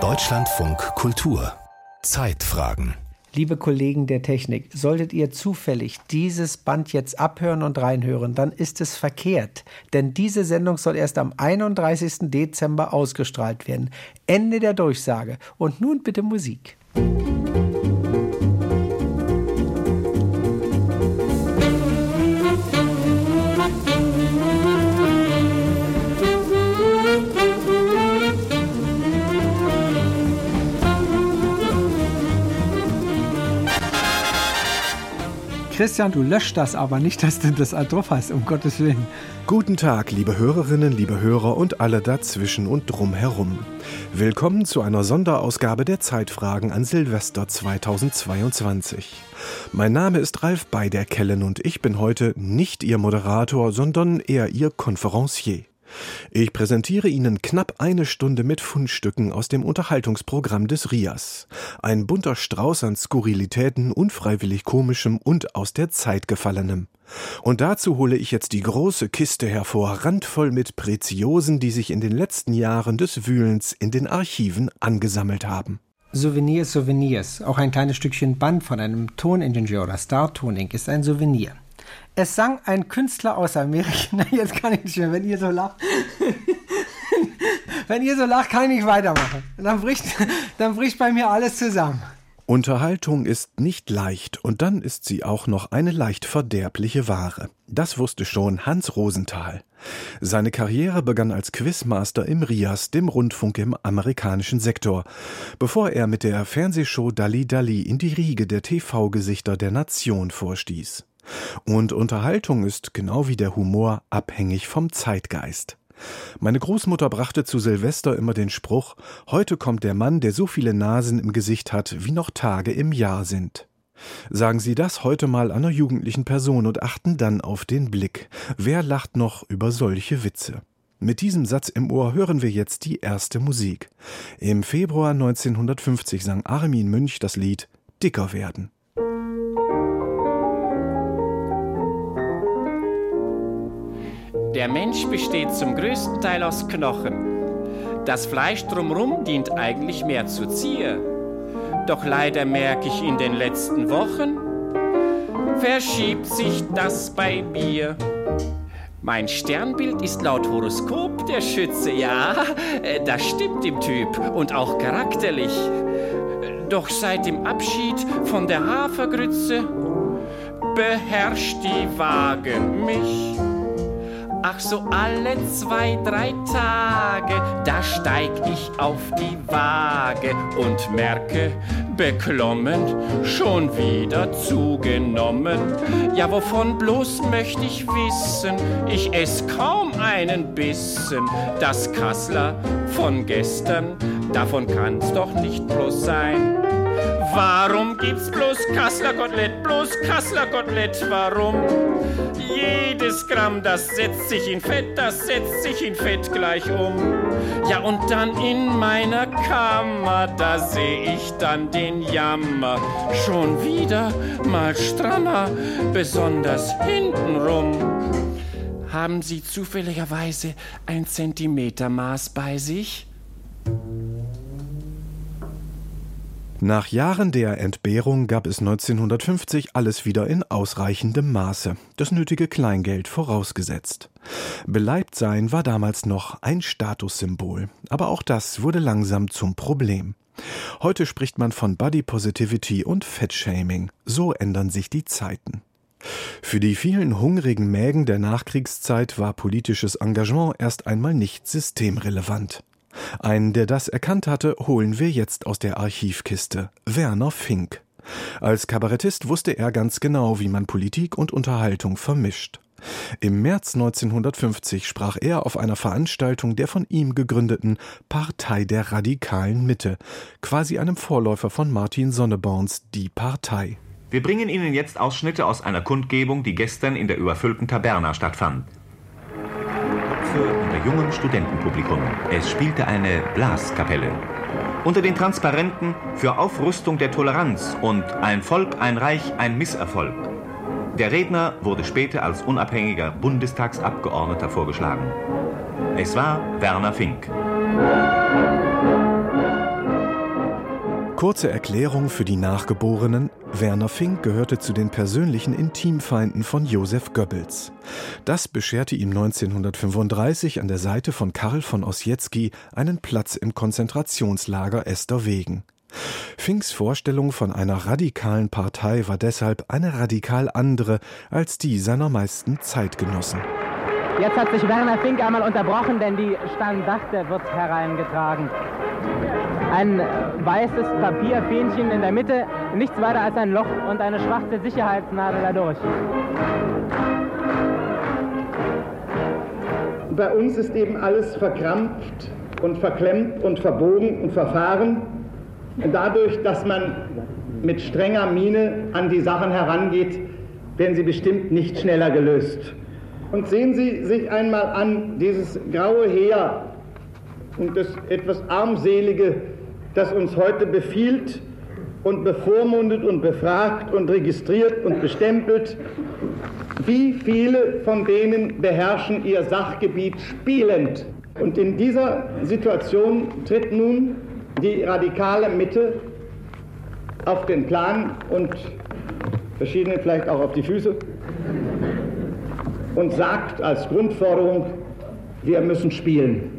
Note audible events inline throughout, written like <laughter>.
Deutschlandfunk Kultur Zeitfragen Liebe Kollegen der Technik, solltet ihr zufällig dieses Band jetzt abhören und reinhören, dann ist es verkehrt. Denn diese Sendung soll erst am 31. Dezember ausgestrahlt werden. Ende der Durchsage. Und nun bitte Musik. Christian, du löscht das aber nicht, dass du das drauf hast, um Gottes Willen. Guten Tag, liebe Hörerinnen, liebe Hörer und alle dazwischen und drumherum. Willkommen zu einer Sonderausgabe der Zeitfragen an Silvester 2022. Mein Name ist Ralf Beiderkellen und ich bin heute nicht Ihr Moderator, sondern eher Ihr Konferencier. Ich präsentiere Ihnen knapp eine Stunde mit Fundstücken aus dem Unterhaltungsprogramm des RIAS. Ein bunter Strauß an Skurrilitäten, unfreiwillig komischem und aus der Zeit gefallenem. Und dazu hole ich jetzt die große Kiste hervor, randvoll mit Preziosen, die sich in den letzten Jahren des Wühlens in den Archiven angesammelt haben. Souvenirs, Souvenirs. Auch ein kleines Stückchen Band von einem Toningenieur oder Star Toning ist ein Souvenir. Es sang ein Künstler aus Amerika. <laughs> Na, jetzt kann ich nicht mehr, wenn ihr so lacht. <laughs> wenn ihr so lacht, kann ich nicht weitermachen. Dann bricht, <laughs> dann bricht bei mir alles zusammen. Unterhaltung ist nicht leicht und dann ist sie auch noch eine leicht verderbliche Ware. Das wusste schon Hans Rosenthal. Seine Karriere begann als Quizmaster im RIAS, dem Rundfunk im amerikanischen Sektor, bevor er mit der Fernsehshow Dalli Dalli in die Riege der TV-Gesichter der Nation vorstieß. Und Unterhaltung ist genau wie der Humor abhängig vom Zeitgeist. Meine Großmutter brachte zu Silvester immer den Spruch, heute kommt der Mann, der so viele Nasen im Gesicht hat, wie noch Tage im Jahr sind. Sagen Sie das heute mal einer jugendlichen Person und achten dann auf den Blick. Wer lacht noch über solche Witze? Mit diesem Satz im Ohr hören wir jetzt die erste Musik. Im Februar 1950 sang Armin Münch das Lied Dicker werden. Der Mensch besteht zum größten Teil aus Knochen. Das Fleisch drumherum dient eigentlich mehr zur Zier. Doch leider merke ich in den letzten Wochen, verschiebt sich das bei mir. Mein Sternbild ist laut Horoskop der Schütze, ja, das stimmt im Typ und auch charakterlich. Doch seit dem Abschied von der Hafergrütze beherrscht die Waage mich. Ach so alle zwei, drei Tage, da steig ich auf die Waage und merke, beklommen, schon wieder zugenommen. Ja, wovon bloß möchte ich wissen? Ich ess kaum einen Bissen. Das Kassler von gestern, davon kann's doch nicht bloß sein. Warum gibt's bloß Kassler Kotelett, bloß Kassler Kotelett? Warum? Jedes Gramm, das setzt sich in Fett, das setzt sich in Fett gleich um. Ja, und dann in meiner Kammer, da seh ich dann den Jammer. Schon wieder mal strammer, besonders hintenrum. Haben Sie zufälligerweise ein Zentimetermaß bei sich? Nach Jahren der Entbehrung gab es 1950 alles wieder in ausreichendem Maße, das nötige Kleingeld vorausgesetzt. Beleibt sein war damals noch ein Statussymbol, aber auch das wurde langsam zum Problem. Heute spricht man von Body Positivity und Fettshaming. So ändern sich die Zeiten. Für die vielen hungrigen Mägen der Nachkriegszeit war politisches Engagement erst einmal nicht systemrelevant. Einen, der das erkannt hatte, holen wir jetzt aus der Archivkiste. Werner Fink. Als Kabarettist wusste er ganz genau, wie man Politik und Unterhaltung vermischt. Im März 1950 sprach er auf einer Veranstaltung der von ihm gegründeten Partei der radikalen Mitte, quasi einem Vorläufer von Martin Sonneborns Die Partei. Wir bringen Ihnen jetzt Ausschnitte aus einer Kundgebung, die gestern in der überfüllten Taberna stattfand. Für jungen Studentenpublikum. Es spielte eine Blaskapelle. Unter den Transparenten für Aufrüstung der Toleranz und ein Volk, ein Reich, ein Misserfolg. Der Redner wurde später als unabhängiger Bundestagsabgeordneter vorgeschlagen. Es war Werner Fink. Kurze Erklärung für die Nachgeborenen. Werner Fink gehörte zu den persönlichen Intimfeinden von Josef Goebbels. Das bescherte ihm 1935 an der Seite von Karl von Ossietzky einen Platz im Konzentrationslager Esterwegen. Finks Vorstellung von einer radikalen Partei war deshalb eine radikal andere als die seiner meisten Zeitgenossen. Jetzt hat sich Werner Fink einmal unterbrochen, denn die Standarte wird hereingetragen. Ein weißes Papierfähnchen in der Mitte, nichts weiter als ein Loch und eine schwarze Sicherheitsnadel dadurch. Bei uns ist eben alles verkrampft und verklemmt und verbogen und verfahren. Dadurch, dass man mit strenger Miene an die Sachen herangeht, werden sie bestimmt nicht schneller gelöst. Und sehen Sie sich einmal an dieses graue Heer und das etwas armselige, das uns heute befiehlt und bevormundet und befragt und registriert und bestempelt. Wie viele von denen beherrschen ihr Sachgebiet spielend? Und in dieser Situation tritt nun die radikale Mitte auf den Plan und verschiedene vielleicht auch auf die Füße und sagt als Grundforderung, wir müssen spielen.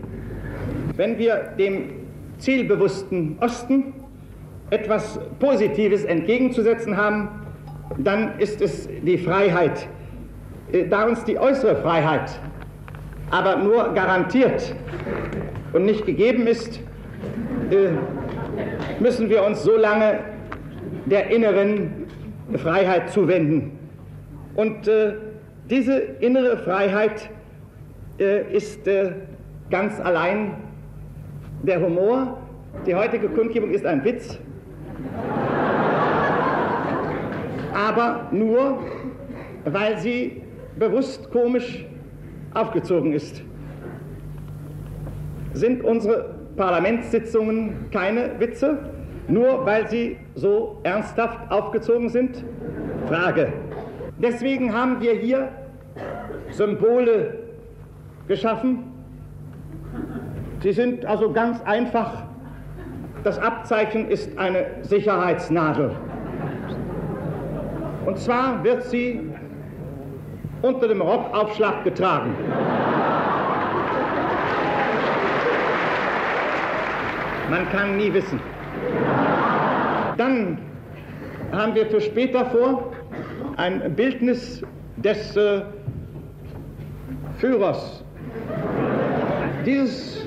Wenn wir dem zielbewussten Osten etwas Positives entgegenzusetzen haben, dann ist es die Freiheit. Äh, da uns die äußere Freiheit aber nur garantiert und nicht gegeben ist, äh, müssen wir uns so lange der inneren Freiheit zuwenden. Und äh, diese innere Freiheit ist ganz allein der Humor. Die heutige Kundgebung ist ein Witz, aber nur, weil sie bewusst komisch aufgezogen ist. Sind unsere Parlamentssitzungen keine Witze, nur weil sie so ernsthaft aufgezogen sind? Frage. Deswegen haben wir hier Symbole geschaffen. Sie sind also ganz einfach. Das Abzeichen ist eine Sicherheitsnadel. Und zwar wird sie unter dem Rockaufschlag getragen. Man kann nie wissen. Dann haben wir für später vor, ein Bildnis des äh, Führers. Dieses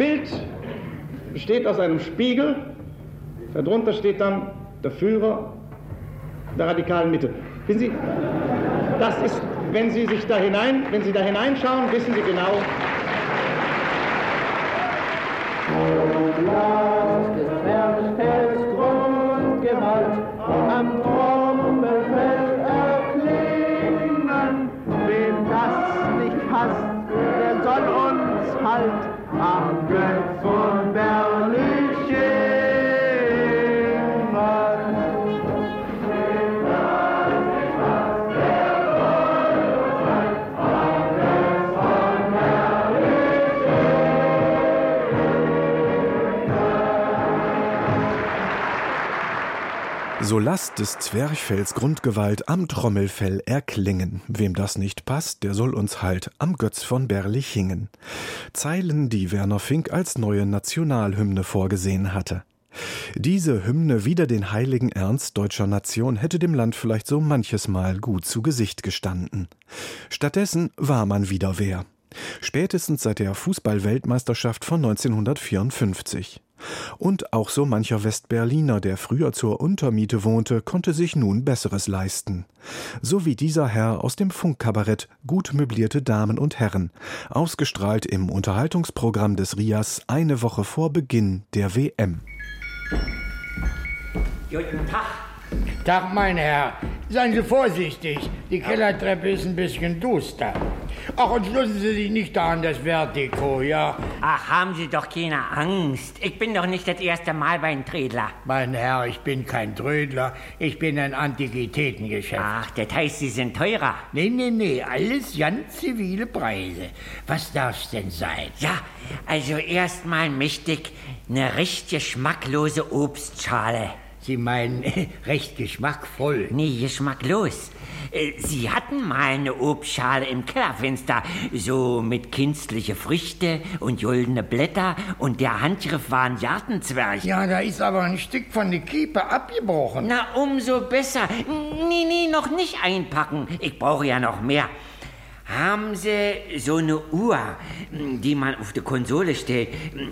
Bild besteht aus einem Spiegel, darunter steht dann der Führer der radikalen Mitte. Wissen Sie, das ist, wenn Sie sich da hinein, wenn Sie da hineinschauen, wissen Sie genau. So lasst des Zwerchfells Grundgewalt am Trommelfell erklingen. Wem das nicht passt, der soll uns halt am Götz von Berlichingen. Zeilen, die Werner Fink als neue Nationalhymne vorgesehen hatte. Diese Hymne wider den heiligen Ernst deutscher Nation hätte dem Land vielleicht so manches Mal gut zu Gesicht gestanden. Stattdessen war man wieder wer. Spätestens seit der Fußball-Weltmeisterschaft von 1954. Und auch so mancher Westberliner, der früher zur Untermiete wohnte, konnte sich nun Besseres leisten. So wie dieser Herr aus dem Funkkabarett Gut möblierte Damen und Herren, ausgestrahlt im Unterhaltungsprogramm des RIAS eine Woche vor Beginn der WM. Guten Tag. Tag, mein Herr. Seien Sie vorsichtig, die Kellertreppe ist ein bisschen duster. Ach, und schlussen Sie sich nicht da an das Vertigo, ja? Ach, haben Sie doch keine Angst. Ich bin doch nicht das erste Mal bei einem Trödler. Mein Herr, ich bin kein Trödler, ich bin ein Antiquitätengeschäft. Ach, das heißt, Sie sind teurer. Nee, nee, nee, alles ganz zivile Preise. Was darf's denn sein? Ja, also erstmal mächtig eine recht geschmacklose Obstschale. Sie meinen <laughs> recht geschmackvoll? Nee, geschmacklos. Äh, Sie hatten mal eine Obstschale im Kellerfenster, so mit künstliche Früchte und goldene Blätter und der Handgriff war ein Gartenzwerg. Ja, da ist aber ein Stück von der Kiepe abgebrochen. Na, umso besser. Nee, nee, noch nicht einpacken. Ich brauche ja noch mehr. Haben Sie so eine Uhr, die man auf die Konsole stellt?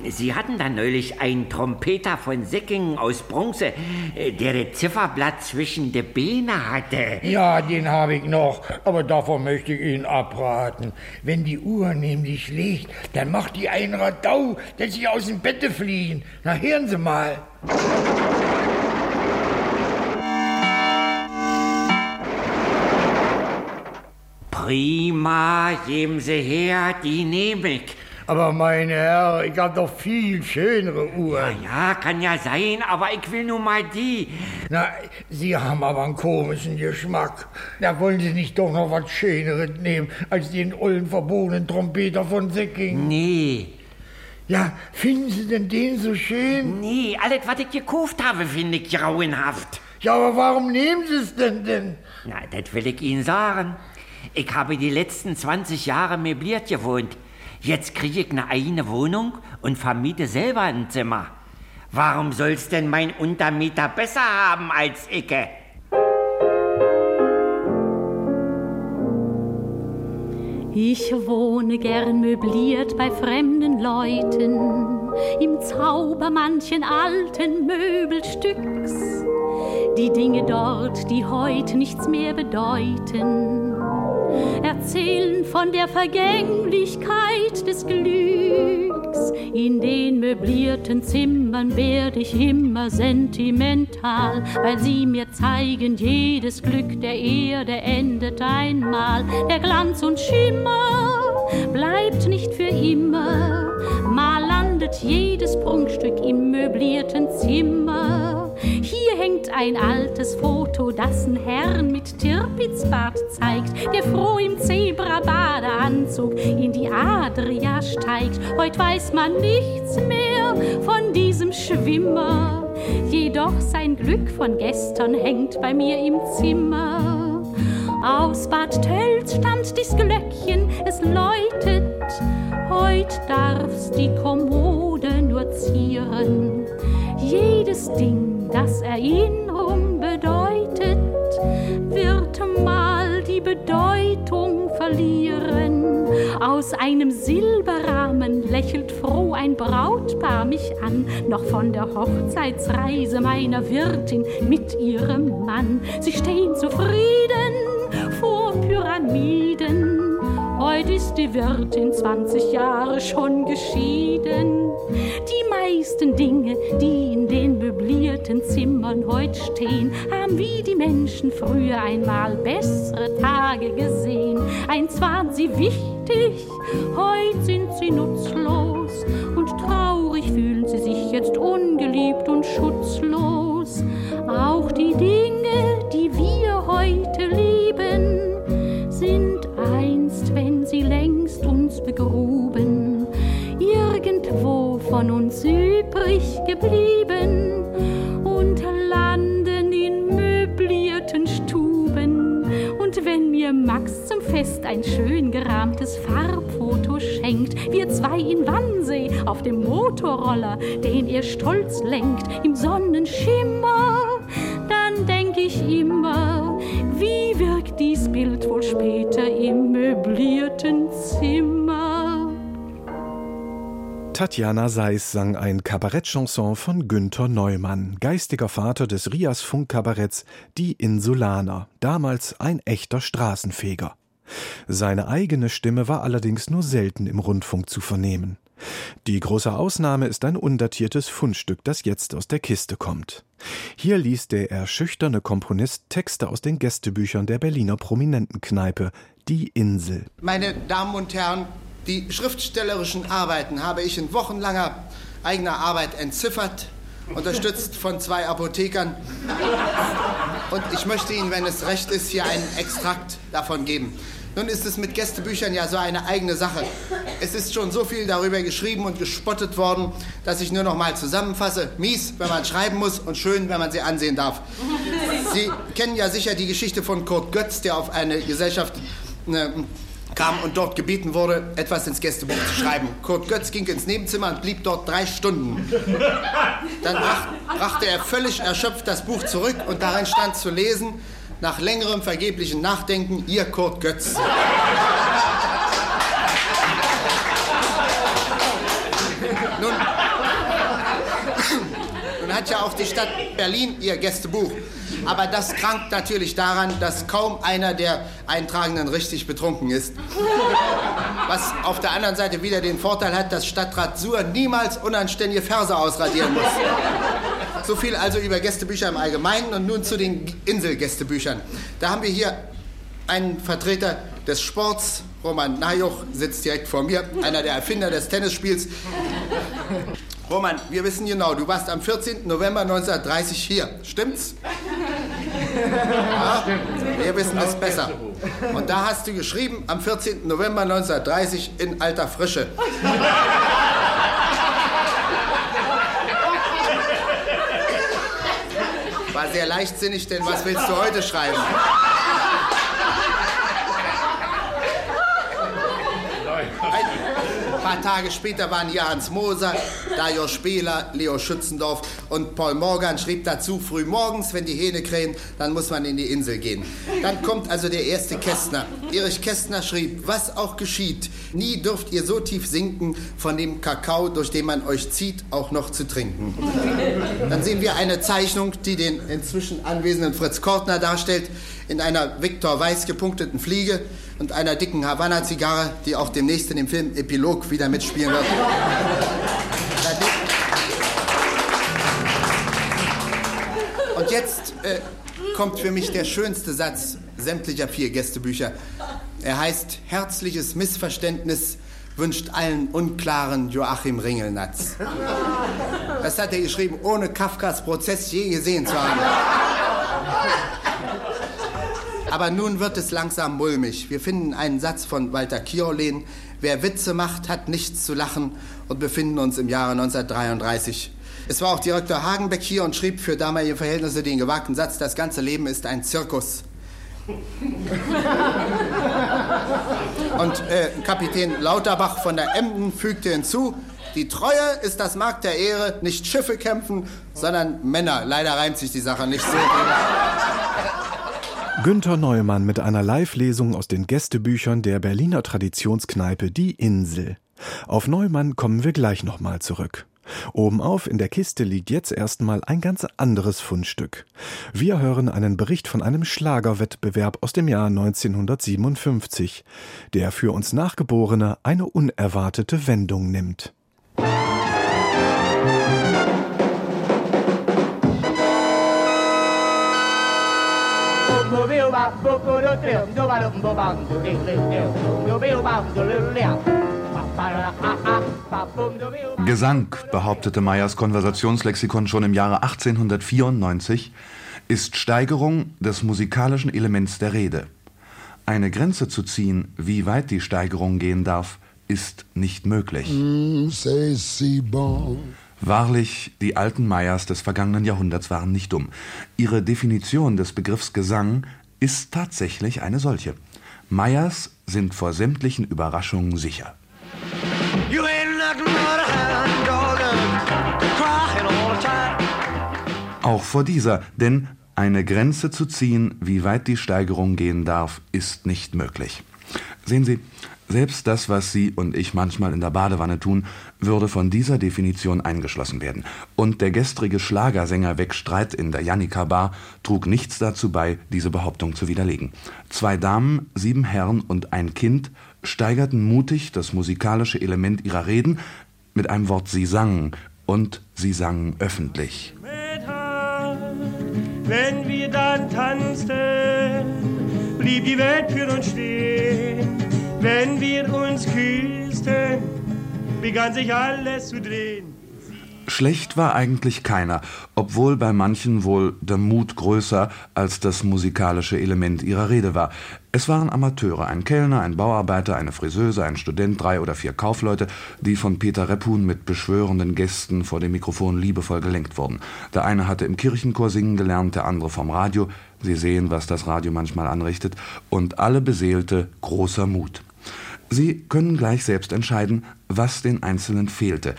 Sie hatten da neulich einen Trompeter von Säckingen aus Bronze, der das Zifferblatt zwischen die Beine hatte. Ja, den habe ich noch, aber davon möchte ich Ihnen abraten. Wenn die Uhr nämlich liegt, dann macht die ein Radau, dass Sie aus dem Bette fliehen. Na, hören Sie mal. Prima, geben Sie her, die nehme ich. Aber mein Herr, ich habe doch viel schönere Uhren. Ja, kann ja sein, aber ich will nur mal die. Na, Sie haben aber einen komischen Geschmack. Da wollen Sie nicht doch noch was Schöneres nehmen, als den ollen verbogenen Trompeter von Säcking? Nee. Ja, finden Sie denn den so schön? Nee, alles, was ich gekauft habe, finde ich grauenhaft. Ja, aber warum nehmen Sie es denn denn? Na, das will ich Ihnen sagen. Ich habe die letzten 20 Jahre möbliert gewohnt. Jetzt kriege ich eine eigene Wohnung und vermiete selber ein Zimmer. Warum soll's denn mein Untermieter besser haben als ich? Ich wohne gern möbliert bei fremden Leuten, im Zauber manchen alten Möbelstücks. Die Dinge dort, die heut nichts mehr bedeuten, erzählen von der Vergänglichkeit des Glücks. In den möblierten Zimmern werde ich immer sentimental, weil sie mir zeigen, jedes Glück der Erde endet einmal. Der Glanz und Schimmer bleibt nicht für immer, mal landet jedes Prunkstück im möblierten Zimmer. Hängt ein altes Foto, das ein Herrn mit Tirpitzbart zeigt, der froh im Zebra-Badeanzug in die Adria steigt. Heut weiß man nichts mehr von diesem Schwimmer, jedoch sein Glück von gestern hängt bei mir im Zimmer. Aus Bad Tölz stammt dies Glöckchen, es läutet, heut darf's die Kommode nur zieren. Jedes Ding, das Erinnerung bedeutet, wird mal die Bedeutung verlieren. Aus einem Silberrahmen lächelt froh ein Brautpaar mich an, noch von der Hochzeitsreise meiner Wirtin mit ihrem Mann. Sie stehen zufrieden vor Pyramiden. Heute ist die Wirtin 20 Jahre schon geschieden. Die meisten Dinge, die in den möblierten Zimmern heute stehen, haben wie die Menschen früher einmal bessere Tage gesehen. Einst waren sie wichtig, heute sind sie nutzlos und traurig fühlen sie sich jetzt ungeliebt und schutzlos. Auch die Dinge, geblieben und landen in möblierten Stuben. Und wenn mir Max zum Fest ein schön gerahmtes Farbfoto schenkt, wir zwei in Wannsee auf dem Motorroller, den er stolz lenkt, im Sonnenschimmer, Tatjana Seis sang ein Kabarettchanson von Günther Neumann, geistiger Vater des Rias Funkkabaretts Die Insulaner, damals ein echter Straßenfeger. Seine eigene Stimme war allerdings nur selten im Rundfunk zu vernehmen. Die große Ausnahme ist ein undatiertes Fundstück, das jetzt aus der Kiste kommt. Hier liest der erschüchterne Komponist Texte aus den Gästebüchern der Berliner Prominentenkneipe Die Insel. Meine Damen und Herren, die schriftstellerischen Arbeiten habe ich in wochenlanger eigener Arbeit entziffert, unterstützt von zwei Apothekern. Und ich möchte Ihnen, wenn es recht ist, hier einen Extrakt davon geben. Nun ist es mit Gästebüchern ja so eine eigene Sache. Es ist schon so viel darüber geschrieben und gespottet worden, dass ich nur noch mal zusammenfasse. Mies, wenn man schreiben muss und schön, wenn man sie ansehen darf. Sie kennen ja sicher die Geschichte von Kurt Götz, der auf eine Gesellschaft ne, kam und dort gebeten wurde, etwas ins Gästebuch zu schreiben. Kurt Götz ging ins Nebenzimmer und blieb dort drei Stunden. Dann brach, brachte er völlig erschöpft das Buch zurück und darin stand zu lesen, nach längerem vergeblichen Nachdenken, ihr Kurt Götz. Nun hat ja auch die Stadt Berlin ihr Gästebuch. Aber das krankt natürlich daran, dass kaum einer der Eintragenden richtig betrunken ist. Was auf der anderen Seite wieder den Vorteil hat, dass Stadtrat Suhr niemals unanständige Verse ausradieren muss. So viel also über Gästebücher im Allgemeinen und nun zu den Inselgästebüchern. Da haben wir hier einen Vertreter des Sports. Roman Najuch sitzt direkt vor mir, einer der Erfinder des Tennisspiels. Roman, wir wissen genau, du warst am 14. November 1930 hier. Stimmt's? Ja, wir wissen es besser. Und da hast du geschrieben, am 14. November 1930 in alter Frische. War sehr leichtsinnig, denn was willst du heute schreiben? Paar Tage später waren hier Hans Moser, Dajo Spieler, Leo Schützendorf und Paul Morgan schrieb dazu, früh morgens, wenn die Hähne krähen, dann muss man in die Insel gehen. Dann kommt also der erste Kästner. Erich Kästner schrieb, was auch geschieht, nie dürft ihr so tief sinken, von dem Kakao, durch den man euch zieht, auch noch zu trinken. Dann sehen wir eine Zeichnung, die den inzwischen anwesenden Fritz Kortner darstellt, in einer Viktor Weiß gepunkteten Fliege und einer dicken Havanna-Zigarre, die auch demnächst in dem Film Epilog wieder mitspielen wird. Und jetzt äh, kommt für mich der schönste Satz sämtlicher vier Gästebücher. Er heißt Herzliches Missverständnis wünscht allen unklaren Joachim Ringelnatz. Das hat er geschrieben, ohne Kafkas Prozess je gesehen zu haben. Aber nun wird es langsam mulmig. Wir finden einen Satz von Walter Kiolen. Wer Witze macht, hat nichts zu lachen und befinden uns im Jahre 1933. Es war auch Direktor Hagenbeck hier und schrieb für damalige Verhältnisse den gewagten Satz, das ganze Leben ist ein Zirkus. <laughs> Und äh, Kapitän Lauterbach von der Emden fügte hinzu, die Treue ist das Markt der Ehre, nicht Schiffe kämpfen, sondern Männer. Leider reimt sich die Sache nicht so. <laughs> Günter Neumann mit einer Live-Lesung aus den Gästebüchern der Berliner Traditionskneipe Die Insel. Auf Neumann kommen wir gleich nochmal zurück. Obenauf in der Kiste liegt jetzt erstmal ein ganz anderes Fundstück. Wir hören einen Bericht von einem Schlagerwettbewerb aus dem Jahr 1957, der für uns Nachgeborene eine unerwartete Wendung nimmt. Gesang, behauptete Meyers Konversationslexikon schon im Jahre 1894, ist Steigerung des musikalischen Elements der Rede. Eine Grenze zu ziehen, wie weit die Steigerung gehen darf, ist nicht möglich. Wahrlich, die alten Meyers des vergangenen Jahrhunderts waren nicht dumm. Ihre Definition des Begriffs Gesang ist tatsächlich eine solche. Meyers sind vor sämtlichen Überraschungen sicher. Auch vor dieser, denn eine Grenze zu ziehen, wie weit die Steigerung gehen darf, ist nicht möglich. Sehen Sie, selbst das, was Sie und ich manchmal in der Badewanne tun, würde von dieser Definition eingeschlossen werden. Und der gestrige Schlagersänger Wegstreit in der Jannika Bar trug nichts dazu bei, diese Behauptung zu widerlegen. Zwei Damen, sieben Herren und ein Kind steigerten mutig das musikalische Element ihrer Reden, Mit einem Wort, sie sangen und sie sangen öffentlich. Wenn wir dann tanzten, blieb die Welt für uns stehen. Wenn wir uns küssten, begann sich alles zu drehen. Schlecht war eigentlich keiner, obwohl bei manchen wohl der Mut größer als das musikalische Element ihrer Rede war. Es waren Amateure, ein Kellner, ein Bauarbeiter, eine Friseuse, ein Student, drei oder vier Kaufleute, die von Peter Reppun mit beschwörenden Gästen vor dem Mikrofon liebevoll gelenkt wurden. Der eine hatte im Kirchenchor singen gelernt, der andere vom Radio. Sie sehen, was das Radio manchmal anrichtet. Und alle beseelte großer Mut. Sie können gleich selbst entscheiden, was den Einzelnen fehlte.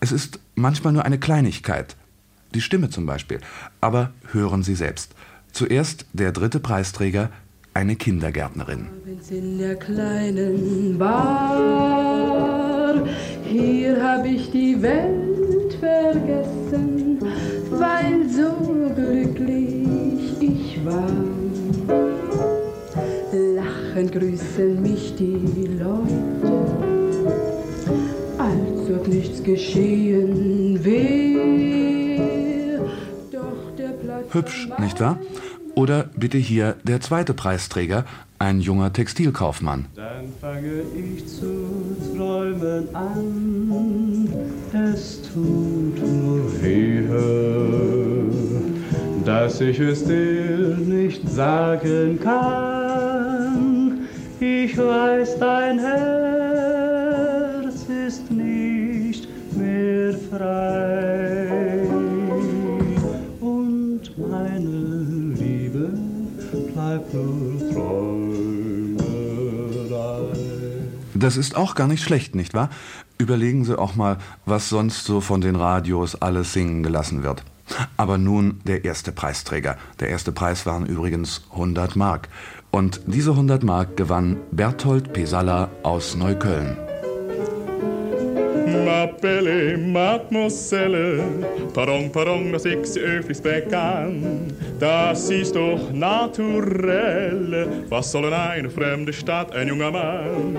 Es ist manchmal nur eine Kleinigkeit, die Stimme zum Beispiel, aber hören Sie selbst. Zuerst der dritte Preisträger, eine Kindergärtnerin. In der kleinen Bar, hier habe ich die Welt vergessen, weil so glücklich ich war. Lachend grüßen mich die Leute als ob nichts geschehen wäre. Doch der Platz Hübsch, nicht wahr? Oder bitte hier der zweite Preisträger, ein junger Textilkaufmann. Dann fange ich zu träumen an, es tut nur wehe, dass ich es dir nicht sagen kann. Ich weiß, dein Herz ist nicht mehr frei und meine Liebe bleibt nur Träumerei. Das ist auch gar nicht schlecht, nicht wahr? Überlegen Sie auch mal, was sonst so von den Radios alles singen gelassen wird. Aber nun der erste Preisträger. Der erste Preis waren übrigens 100 Mark. Und diese 100 Mark gewann Berthold Pesalla aus Neukölln. Ma belle Mademoiselle, pardon, pardon, dass ich Sie öffentlich begann. Das ist doch naturell, was soll in einer fremden Stadt ein junger Mann?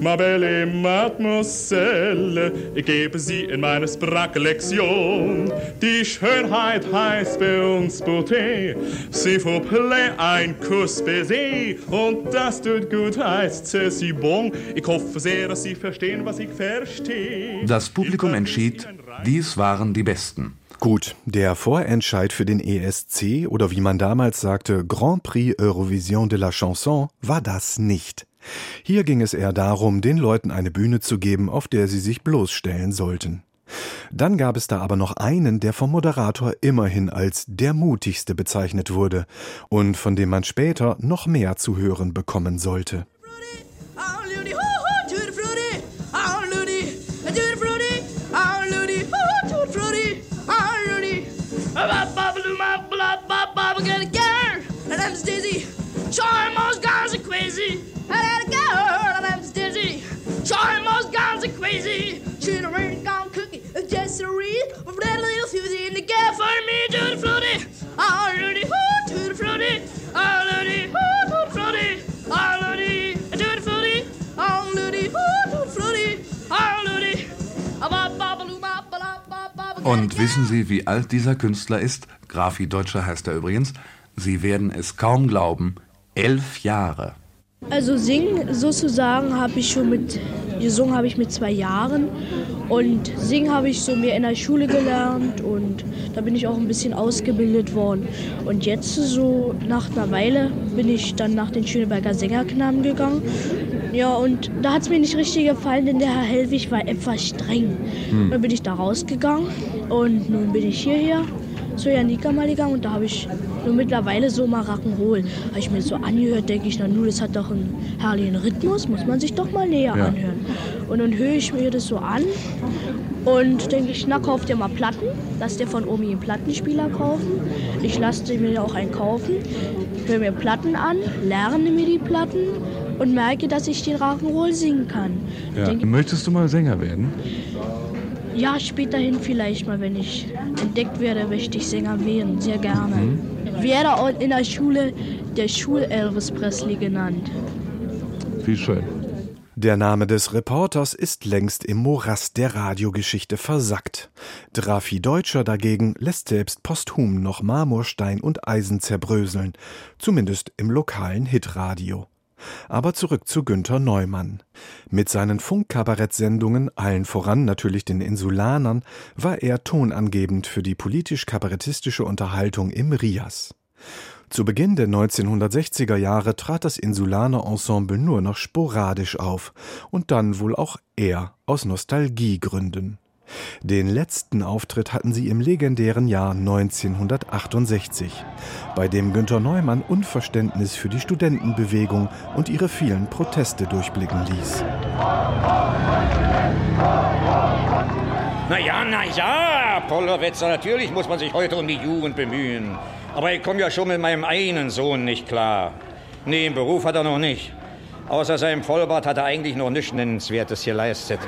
Ma belle Mademoiselle, ich gebe Sie in meine Sprachlektion. Die Schönheit heißt bei uns Beauté, s'il vous plaît, ein Kuss baiser. Und das tut gut, heißt c'est si bon. Ich hoffe sehr, dass Sie verstehen, was ich verstehe. Das Publikum entschied, dies waren die Besten. Gut, der Vorentscheid für den ESC oder wie man damals sagte Grand Prix Eurovision de la Chanson war das nicht. Hier ging es eher darum, den Leuten eine Bühne zu geben, auf der sie sich bloßstellen sollten. Dann gab es da aber noch einen, der vom Moderator immerhin als der mutigste bezeichnet wurde und von dem man später noch mehr zu hören bekommen sollte. Charmos guns are crazy. Should have rain gone cookie, just a read. With that little Susie in the gap for me to the floaty. Oh, Rudy, hoo, to the floaty. Oh, Rudy, hoo, to the floaty. Oh, Rudy, to the floaty. Oh, Rudy, hoo, to the floaty. Oh, Rudy. Und wissen Sie, wie alt dieser Künstler ist? Grafi Deutscher heißt er übrigens. Sie werden es kaum glauben. Elf Jahre. Also singen sozusagen habe ich schon mit, gesungen habe ich mit zwei Jahren und singen habe ich so mehr in der Schule gelernt und da bin ich auch ein bisschen ausgebildet worden. Und jetzt so nach einer Weile bin ich dann nach den Schöneberger Sängerknaben gegangen. Ja, und da hat es mir nicht richtig gefallen, denn der Herr Hellwig war etwas streng. Hm. Dann bin ich da rausgegangen und nun bin ich hierher zu Janika mal gegangen und da habe ich nur mittlerweile so mal Rock'n'Roll. Habe ich mir so angehört, denke ich, na nu, das hat doch einen herrlichen Rhythmus, muss man sich doch mal näher Ja. anhören. Und dann höre ich mir das so an und denke ich, na, kauft ihr mal Platten. Lass dir von Omi einen Plattenspieler kaufen. Ich lasse mir auch einen kaufen. Höre mir Platten an, lerne mir die Platten und merke, dass ich den Rock'n'Roll singen kann. Ja. Denke, Möchtest du mal Sänger werden? ja, späterhin vielleicht mal, wenn ich entdeckt werde, möchte ich Sänger werden, sehr gerne. Mhm. Werde auch in der Schule der Schul-Elvis Presley genannt. Wie schön. Der Name des Reporters ist längst im Morast der Radiogeschichte versackt. Drafi Deutscher dagegen lässt selbst posthum noch Marmorstein und Eisen zerbröseln, zumindest im lokalen Hitradio. Aber zurück zu Günther Neumann. Mit seinen Funkkabarettsendungen, allen voran natürlich den Insulanern, war er tonangebend für die politisch-kabarettistische Unterhaltung im Rias. Zu Beginn der 1960er Jahre trat das Insulaner Ensemble nur noch sporadisch auf und dann wohl auch er aus Nostalgiegründen. Den letzten Auftritt hatten sie im legendären Jahr 1968, bei dem Günter Neumann Unverständnis für die Studentenbewegung und ihre vielen Proteste durchblicken ließ. Na ja, na ja, Pollerwetzer, natürlich muss man sich heute um die Jugend bemühen. Aber ich komme ja schon mit meinem einen Sohn nicht klar. Nee, im Beruf hat er noch nicht. Außer seinem Vollbart hat er eigentlich noch nichts Nennenswertes geleistet.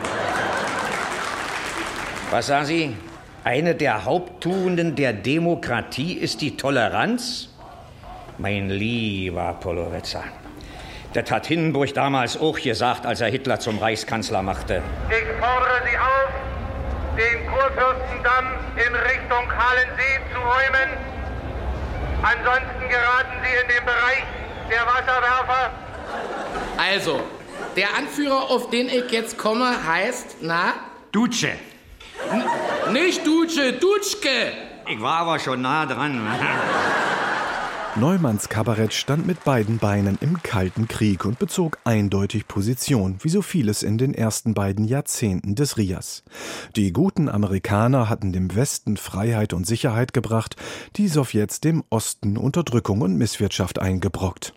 Was sagen Sie? Eine der Haupttugenden der Demokratie ist die Toleranz? Mein lieber Polowetzer. Das hat Hindenburg damals auch gesagt, als er Hitler zum Reichskanzler machte. Ich fordere Sie auf, den Kurfürstendamm in Richtung Halensee zu räumen. Ansonsten geraten Sie in den Bereich der Wasserwerfer. Also, der Anführer, auf den ich jetzt komme, heißt, na? Duce. N nicht Duce, Dutschke. Ich war aber schon nah dran. Neumanns Kabarett stand mit beiden Beinen im Kalten Krieg und bezog eindeutig Position, wie so vieles in den ersten beiden Jahrzehnten des Rias. Die guten Amerikaner hatten dem Westen Freiheit und Sicherheit gebracht, die Sowjets dem Osten Unterdrückung und Misswirtschaft eingebrockt.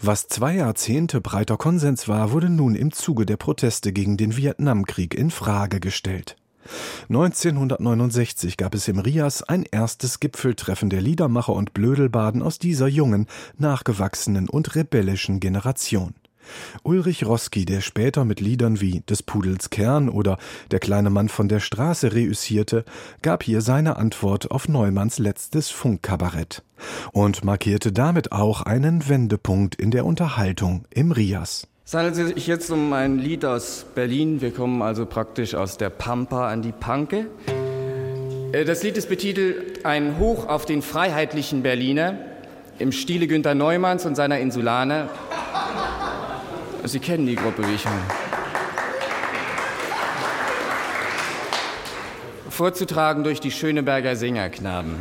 Was zwei Jahrzehnte breiter Konsens war, wurde nun im Zuge der Proteste gegen den Vietnamkrieg in Frage gestellt. 1969 gab es im Rias ein erstes Gipfeltreffen der Liedermacher und Blödelbaden aus dieser jungen, nachgewachsenen und rebellischen Generation. Ulrich Roski, der später mit Liedern wie Des Pudels Kern oder Der kleine Mann von der Straße reüssierte, gab hier seine Antwort auf Neumanns letztes Funkkabarett und markierte damit auch einen Wendepunkt in der Unterhaltung im Rias. Es handelt sich jetzt um ein Lied aus Berlin. Wir kommen also praktisch aus der Pampa an die Panke. Äh, das Lied ist betitelt Ein Hoch auf den freiheitlichen Berliner im Stile Günter Neumanns und seiner Insulaner. Sie kennen die Gruppe, wie ich höre. Vorzutragen durch die Schöneberger Sängerknaben.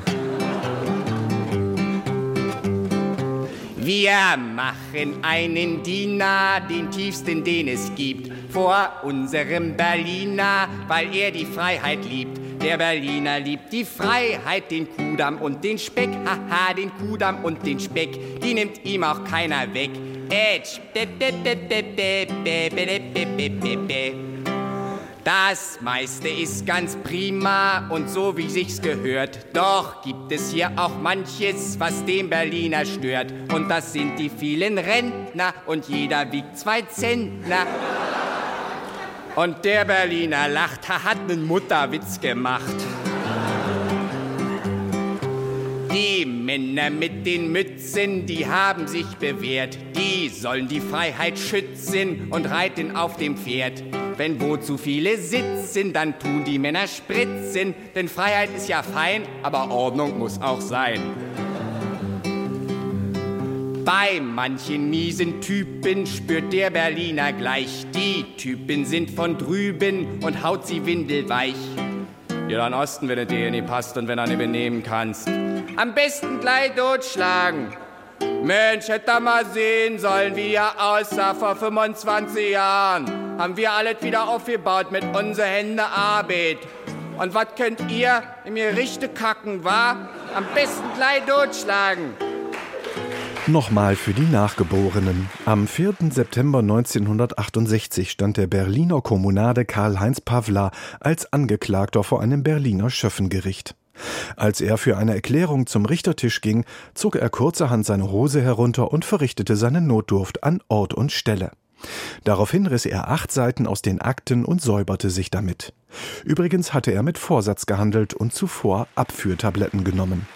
Wir machen einen Diener, den tiefsten, den es gibt, vor unserem Berliner, weil er die Freiheit liebt. Der Berliner liebt die Freiheit, den Kudamm und den Speck. Haha, den Kudamm und den Speck, die nimmt ihm auch keiner weg. Ätsch, das meiste ist ganz prima und so wie sich's gehört. Doch gibt es hier auch manches, was den Berliner stört. Und das sind die vielen Rentner und jeder wiegt zwei Zentner. Und der Berliner lacht, hat nen Mutterwitz gemacht. Die Männer mit den Mützen, die haben sich bewährt. Die sollen die Freiheit schützen und reiten auf dem Pferd. Wenn wo zu viele sitzen, dann tun die Männer spritzen. Denn Freiheit ist ja fein, aber Ordnung muss auch sein. Bei manchen miesen Typen spürt der Berliner gleich. Die Typen sind von drüben und haut sie windelweich. Ja, dann Osten, wenn es dir nicht passt und wenn er nicht benehmen kannst. Am besten gleich totschlagen. Mensch, hätte er mal sehen sollen, wie er aussah vor 25 Jahren. Haben wir alles wieder aufgebaut mit unserer Hände Arbeit. Und was könnt ihr in mir Richte kacken, wa? Am besten gleich totschlagen. Nochmal für die Nachgeborenen. Am 4. September 1968 stand der Berliner Kommunade Karl-Heinz Pavla als Angeklagter vor einem Berliner Schöffengericht. Als er für eine Erklärung zum Richtertisch ging, zog er kurzerhand seine Hose herunter und verrichtete seine Notdurft an Ort und Stelle. Daraufhin riss er acht Seiten aus den Akten und säuberte sich damit. Übrigens hatte er mit Vorsatz gehandelt und zuvor Abführtabletten genommen.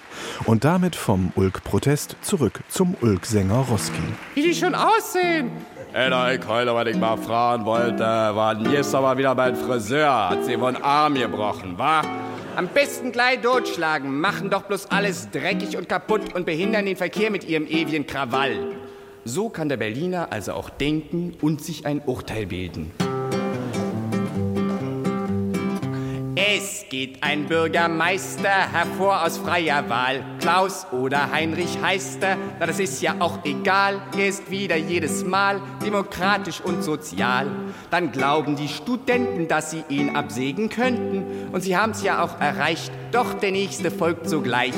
Und damit vom Ulk-Protest zurück zum Ulk-Sänger Roski. Wie die schon aussehen. Ey, ich heule, was ich mal fragen wollte. Wann ist aber wieder mein Friseur? Hat sie einen Arm gebrochen, wa? Am besten gleich totschlagen, machen doch bloß alles dreckig und kaputt und behindern den Verkehr mit ihrem ewigen Krawall. So kann der Berliner also auch denken und sich ein Urteil bilden. Es geht ein Bürgermeister hervor aus freier Wahl. Klaus oder Heinrich heißt er, na das ist ja auch egal. Er ist wieder jedes Mal demokratisch und sozial. Dann glauben die Studenten, dass sie ihn absägen könnten. Und sie haben's ja auch erreicht, doch der nächste folgt sogleich.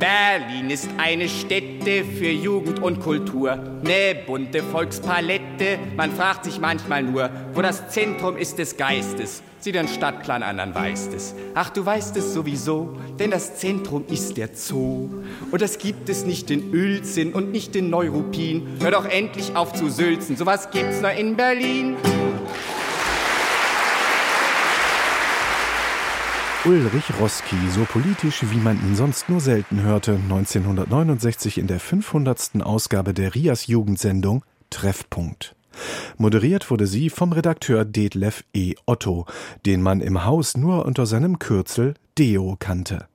Berlin ist eine Stätte für Jugend und Kultur, ne bunte Volkspalette. Man fragt sich manchmal nur, wo das Zentrum ist des Geistes. Sieh den Stadtplan an, dann weißt es. Ach, du weißt es sowieso, denn das Zentrum ist der Zoo. Und das gibt es nicht in Uelzen und nicht in Neuruppin. Hör doch endlich auf zu sülzen, sowas gibt's nur in Berlin. Ulrich Roski, so politisch, wie man ihn sonst nur selten hörte, 1969 in der 500. Ausgabe der Rias Jugendsendung Treffpunkt. Moderiert wurde sie vom Redakteur Detlef E. Otto, den man im Haus nur unter seinem Kürzel Deo kannte.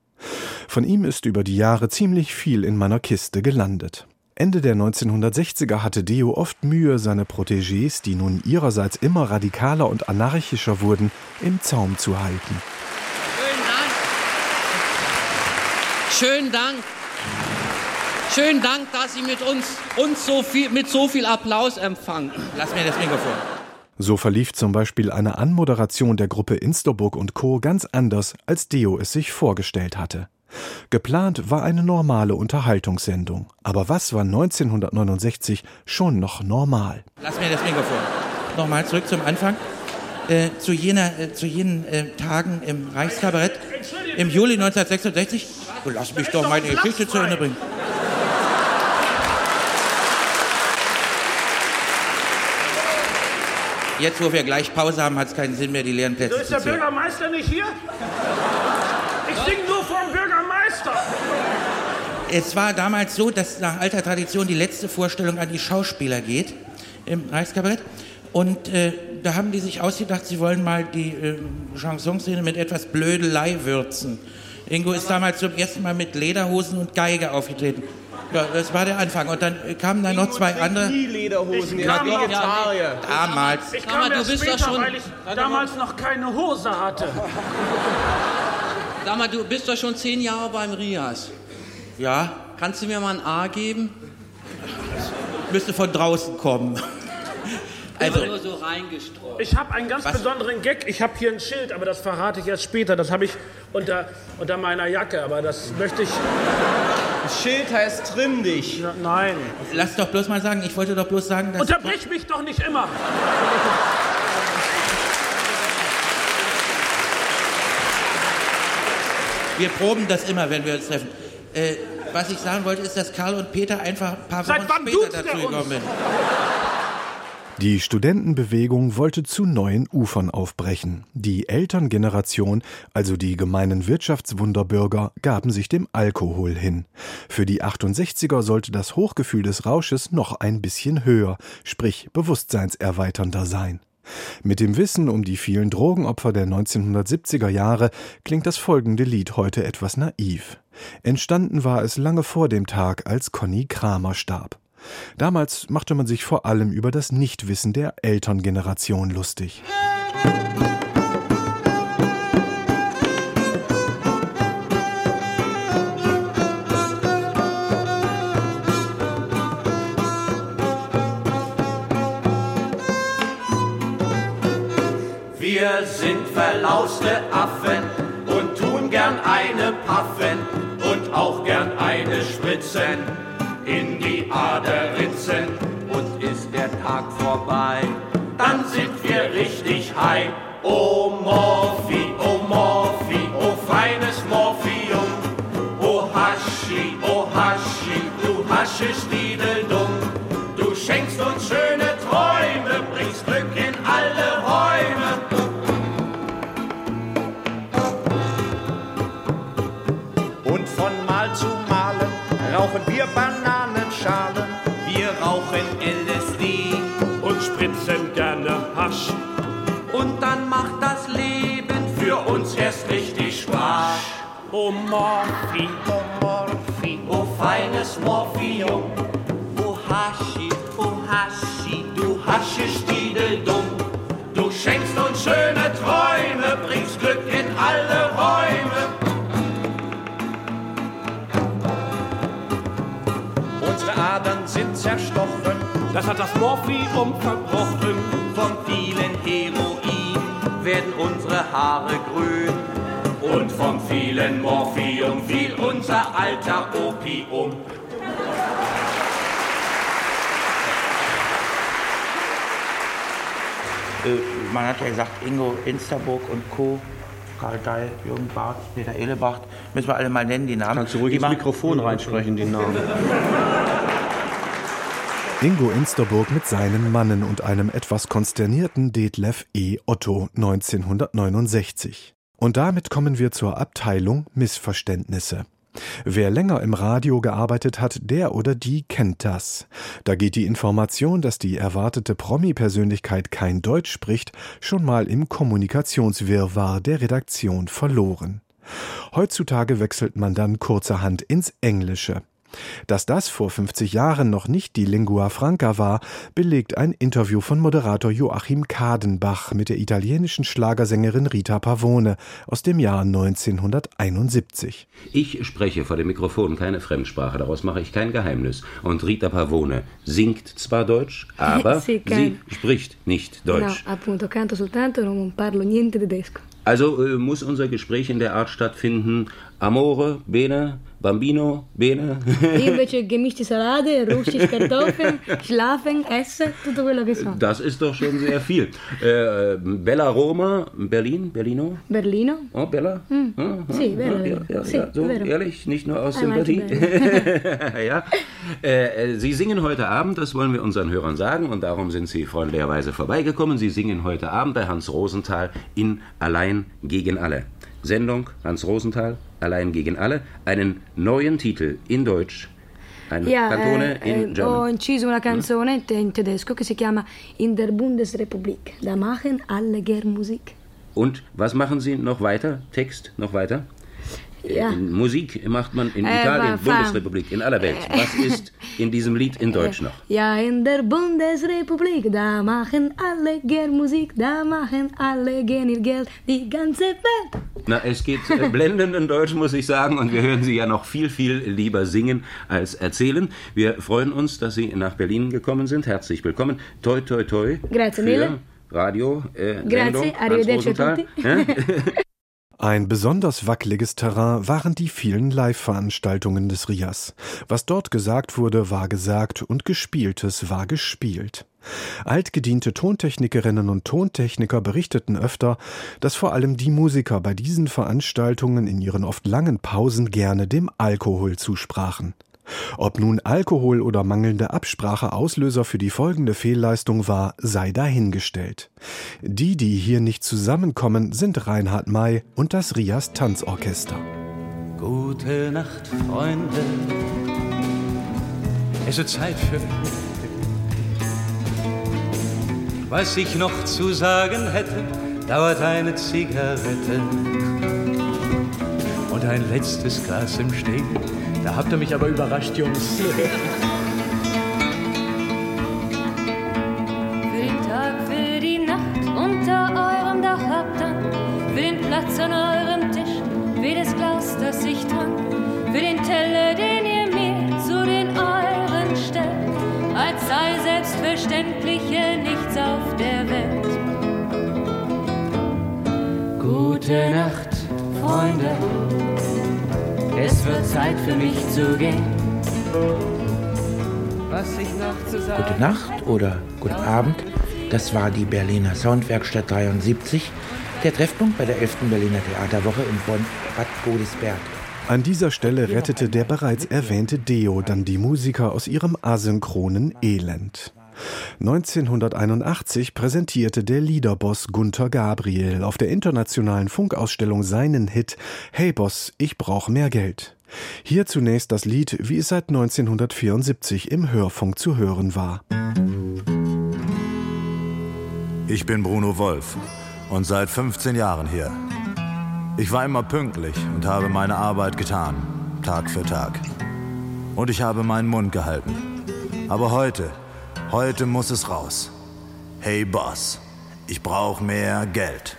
Von ihm ist über die Jahre ziemlich viel in meiner Kiste gelandet. Ende der 1960er hatte Deo oft Mühe, seine Protégés, die nun ihrerseits immer radikaler und anarchischer wurden, im Zaum zu halten. Schönen Dank. Schönen Dank, dass Sie mit uns, uns so viel, mit so viel Applaus empfangen. Lass mir das Mikrofon. So verlief zum Beispiel eine Anmoderation der Gruppe Insterburg und Co. ganz anders, als Deo es sich vorgestellt hatte. Geplant war eine normale Unterhaltungssendung. Aber was war 1969 schon noch normal? Lass mir das Mikrofon. Nochmal zurück zum Anfang. Äh, zu, jener, äh, zu jenen äh, Tagen im Reichskabarett im Juli 1966 Oh, lass mich doch meine Geschichte zu Ende bringen. Jetzt, wo wir gleich Pause haben, hat es keinen Sinn mehr, die leeren Plätze so ist der zu. Bürgermeister nicht hier? Ich sing nur vom Bürgermeister. Es war damals so, dass nach alter Tradition die letzte Vorstellung an die Schauspieler geht im Reichskabarett. Und äh, da haben die sich ausgedacht, sie wollen mal die äh, Chansonszene mit etwas Blödelei würzen. Ingo ist damals zum ersten Mal mit Lederhosen und Geige aufgetreten. Ja, das war der Anfang. Und dann kamen da noch zwei andere. Nie Lederhosen, ich kam Vegetarier. Damals. Ich kam Aber erst du bist später, doch schon- weil ich damals noch keine Hose hatte. Sag mal, du bist doch schon zehn Jahre beim Rias. Ja. Kannst du mir mal ein A geben? Müsste von draußen kommen. Also- nur so reingestreut. Ich habe einen ganz Was? besonderen Gag. Ich habe hier ein Schild, aber das verrate ich erst später. Das habe ich unter, unter meiner Jacke, aber das möchte ich. Das Schild heißt Trimm dich. Ja, nein. Lass doch bloß mal sagen, ich wollte doch bloß sagen, dass. Unterbrich mich doch nicht immer. Wir proben das immer, wenn wir uns treffen. Äh, was ich sagen wollte, ist, dass Karl und Peter einfach ein paar Seit Wochen später duzt er dazu uns? gekommen sind. Die Studentenbewegung wollte zu neuen Ufern aufbrechen. Die Elterngeneration, also die gemeinen Wirtschaftswunderbürger, gaben sich dem Alkohol hin. Für die 68er sollte das Hochgefühl des Rausches noch ein bisschen höher, sprich bewusstseinserweiternder sein. Mit dem Wissen um die vielen Drogenopfer der 1970er Jahre klingt das folgende Lied heute etwas naiv. Entstanden war es lange vor dem Tag, als Conny Kramer starb. Damals machte man sich vor allem über das Nichtwissen der Elterngeneration lustig. Wir sind verlauste Affen und tun gern eine Paffen und auch gern eine Spritzen in die Ader ritzen. Und ist der Tag vorbei, dann sind wir richtig high. Oh Morphi, oh Morphi, oh feines Morphium. Oh Haschi, oh Haschi, du Haschisch Diedeldum. Du schenkst uns schöne Träume, bringst Glück in alle Räume. Und von Mal zu Malen rauchen wir Schalen. Wir rauchen LSD und spritzen gerne Hasch. Und dann macht das Leben für uns erst richtig Spaß. Oh Morphi, oh Morphi, oh feines Morphium. Oh. oh Haschi, oh Haschi, du haschisch dumm. Du schenkst uns schöne Träume, bringst Glück in alle Räume. Zerstochen, das hat das Morphium verbrochen. Vom vielen Heroin werden unsere Haare grün. Und vom vielen Morphium fiel unser alter Opium. Äh, man hat ja gesagt, Ingo Insterburg und Co., Karl Dall, Jürgen Barth, Peter Ehlebach, müssen wir alle mal nennen, die Namen. Kannst du ruhig die ins Mikrofon reinsprechen, die Namen. <laughs> Ingo Insterburg mit seinen Mannen und einem etwas konsternierten Detlef E. Otto 1969. Und damit kommen wir zur Abteilung Missverständnisse. Wer länger im Radio gearbeitet hat, der oder die kennt das. Da geht die Information, dass die erwartete Promi-Persönlichkeit kein Deutsch spricht, schon mal im Kommunikationswirrwarr der Redaktion verloren. Heutzutage wechselt man dann kurzerhand ins Englische. Dass das vor 50 Jahren noch nicht die Lingua Franca war, belegt ein Interview von Moderator Joachim Kadenbach mit der italienischen Schlagersängerin Rita Pavone aus dem Jahr 1971. Ich spreche vor dem Mikrofon keine Fremdsprache, daraus mache ich kein Geheimnis. Und Rita Pavone singt zwar Deutsch, <laughs> aber Sì, sie spricht nicht Deutsch. No, appunto, canto soltanto, non parlo niente tedesco. Also äh, muss unser Gespräch in der Art stattfinden, Amore, bene, Bambino, bene. Io <laughs> invece gemischte Salate, Russisch Kartoffeln, schlafen, essen, tutto quello che so. Das ist doch schon sehr viel. Äh, Bella Roma, Berlin, Berlino? Berlino? Oh, Bella? Mm. Ah, ah, Sì, ah, vero. Ja, ja, Sì, ja, so vero. ehrlich, nicht nur aus Sympathie. <laughs> ja. Äh, äh, Sie singen heute Abend, das wollen wir unseren Hörern sagen, und darum sind Sie freundlicherweise vorbeigekommen. Sie singen heute Abend bei Hans Rosenthal in Allein gegen alle. Sendung Hans Rosenthal, Allein gegen alle, einen neuen Titel in Deutsch. Ein Ja, Kantone eh, in eh, German. ho inciso una canzone in- in tedesco che si chiama In der Bundesrepublik. Da machen alle gern Musik. Und was machen Sie noch weiter? Text noch weiter? Ja. Musik macht man in Äh, Italien, fa- Bundesrepublik, in aller Welt. Was ist in diesem Lied in Deutsch noch? Ja, in der Bundesrepublik, da machen alle gern Musik, da machen alle gern ihr Geld, die ganze Welt. Na, es geht äh, blendend in Deutsch, muss ich sagen, und wir hören Sie ja noch viel, viel lieber singen als erzählen. Wir freuen uns, dass Sie nach Berlin gekommen sind. Herzlich willkommen. Toi, toi, toi. Grazie mille. Radio, äh, Grazie, Sendung, arrivederci a tutti. <laughs> Ein besonders wackeliges Terrain waren die vielen Live-Veranstaltungen des RIAS. Was dort gesagt wurde, war gesagt und Gespieltes war gespielt. Altgediente Tontechnikerinnen und Tontechniker berichteten öfter, dass vor allem die Musiker bei diesen Veranstaltungen in ihren oft langen Pausen gerne dem Alkohol zusprachen. Ob nun Alkohol oder mangelnde Absprache Auslöser für die folgende Fehlleistung war, sei dahingestellt. Die, die hier nicht zusammenkommen, sind Reinhard May und das Rias Tanzorchester. Gute Nacht, Freunde. Es wird Zeit für. Was ich noch zu sagen hätte, dauert eine Zigarette und ein letztes Glas im Stehen. Da habt ihr mich aber überrascht, Jungs. Für den Tag, für die Nacht unter eurem Dach habt dann, für den Platz an eurem Tisch, für das Glas, das ich trank, für den Teller, den ihr mir zu den euren stellt, als sei selbstverständlich hier nichts auf der Welt. Gute Nacht, Freunde. Es wird Zeit für mich zu gehen. Was ich noch zu sagen Gute Nacht oder Guten Abend. Das war die Berliner Soundwerkstatt 73, der Treffpunkt bei der 11. Berliner Theaterwoche in Bonn-Bad Godesberg. An dieser Stelle rettete der bereits erwähnte Deo dann die Musiker aus ihrem asynchronen Elend. 1981 präsentierte der Liederboss Gunther Gabriel auf der internationalen Funkausstellung seinen Hit Hey Boss, ich brauch mehr Geld. Hier zunächst das Lied, wie es seit 1974 im Hörfunk zu hören war. Ich bin Bruno Wolf und seit 15 Jahren hier. Ich war immer pünktlich und habe meine Arbeit getan, Tag für Tag. Und ich habe meinen Mund gehalten. Aber heute, heute muss es raus. Hey Boss, ich brauche mehr Geld.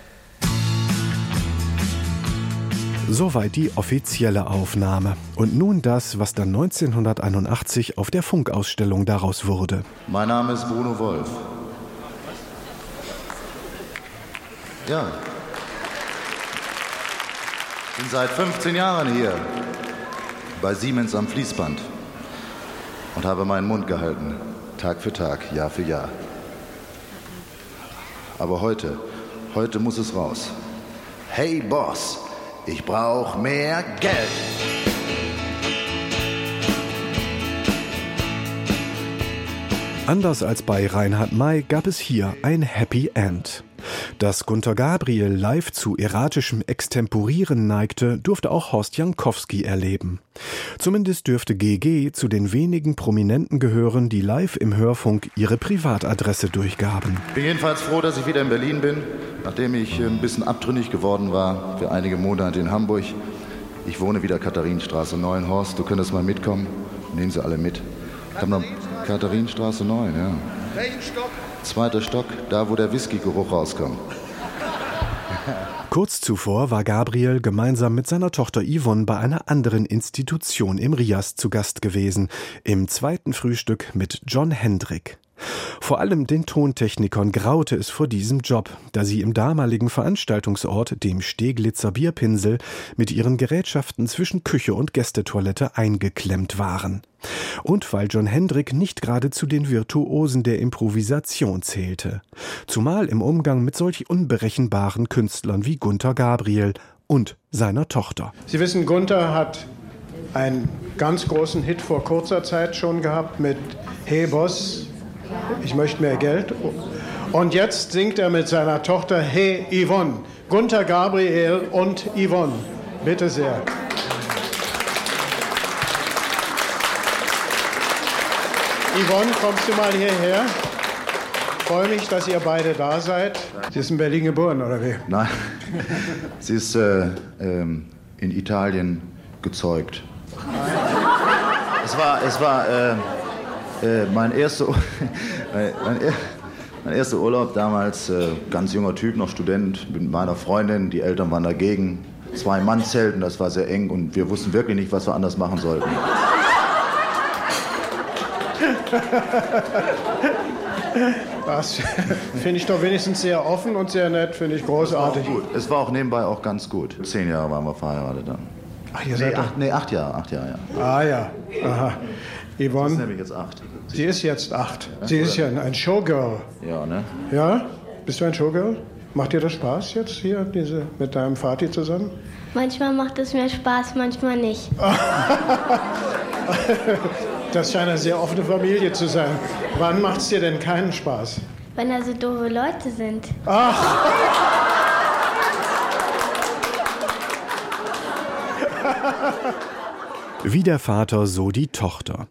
Soweit die offizielle Aufnahme. Und nun das, was dann 1981 auf der Funkausstellung daraus wurde. Mein Name ist Bruno Wolf. Ja. Bin seit 15 Jahren hier bei Siemens am Fließband und habe meinen Mund gehalten, Tag für Tag, Jahr für Jahr. Aber heute, heute muss es raus. Hey Boss, ich brauche mehr Geld. Anders als bei Reinhard May gab es hier ein Happy End. Dass Gunter Gabriel live zu erratischem Extemporieren neigte, durfte auch Horst Jankowski erleben. Zumindest dürfte GG zu den wenigen Prominenten gehören, die live im Hörfunk ihre Privatadresse durchgaben. Bin jedenfalls froh, dass ich wieder in Berlin bin, nachdem ich ein bisschen abtrünnig geworden war für einige Monate in Hamburg. Ich wohne wieder Katharinenstraße 9. Horst, du könntest mal mitkommen. Nehmen Sie alle mit. Ich Katharinenstraße 9, ja. Welchen Stock? Zweiter Stock, da wo der Whisky-Geruch rauskommt. Kurz zuvor war Gabriel gemeinsam mit seiner Tochter Yvonne bei einer anderen Institution im Rias zu Gast gewesen, im zweiten Frühstück mit John Hendrick. Vor allem den Tontechnikern graute es vor diesem Job, da sie im damaligen Veranstaltungsort, dem Steglitzer Bierpinsel, mit ihren Gerätschaften zwischen Küche und Gästetoilette eingeklemmt waren. Und weil John Hendrick nicht gerade zu den Virtuosen der Improvisation zählte. Zumal im Umgang mit solch unberechenbaren Künstlern wie Gunther Gabriel und seiner Tochter. Sie wissen, Gunther hat einen ganz großen Hit vor kurzer Zeit schon gehabt mit Hey Boss, ich möchte mehr Geld. Und jetzt singt er mit seiner Tochter Hey Yvonne. Gunther Gabriel und Yvonne. Bitte sehr. Yvonne, kommst du mal hierher? Ich freue mich, dass ihr beide da seid. Sie ist in Berlin geboren, oder wie? Nein, <laughs> sie ist äh, ähm, in Italien gezeugt. Es war, es war äh, äh, mein, erster, <laughs> mein, mein, erster Urlaub damals, äh, ganz junger Typ, noch Student, mit meiner Freundin. Die Eltern waren dagegen. Zwei Mann-Zelten, das war sehr eng und wir wussten wirklich nicht, was wir anders machen sollten. <laughs> Das finde ich doch wenigstens sehr offen und sehr nett, finde ich großartig. Es war, gut. es war auch nebenbei auch ganz gut. Zehn Jahre waren wir verheiratet dann. Ach, ihr nee, seid acht, nee, acht Jahre, acht Jahre, ja. Ah ja, aha. Yvonne? Sie ist nämlich jetzt acht. Sie ist jetzt acht. Sie ist ja ein Showgirl. Ja, ne? Ja? Bist du ein Showgirl? Macht dir das Spaß jetzt hier, diese, mit deinem Vati zusammen? Manchmal macht es mir Spaß, manchmal nicht. <laughs> Das scheint eine sehr offene Familie zu sein. Wann macht es dir denn keinen Spaß? Wenn da so doofe Leute sind. Ach! Wie der Vater, so die Tochter.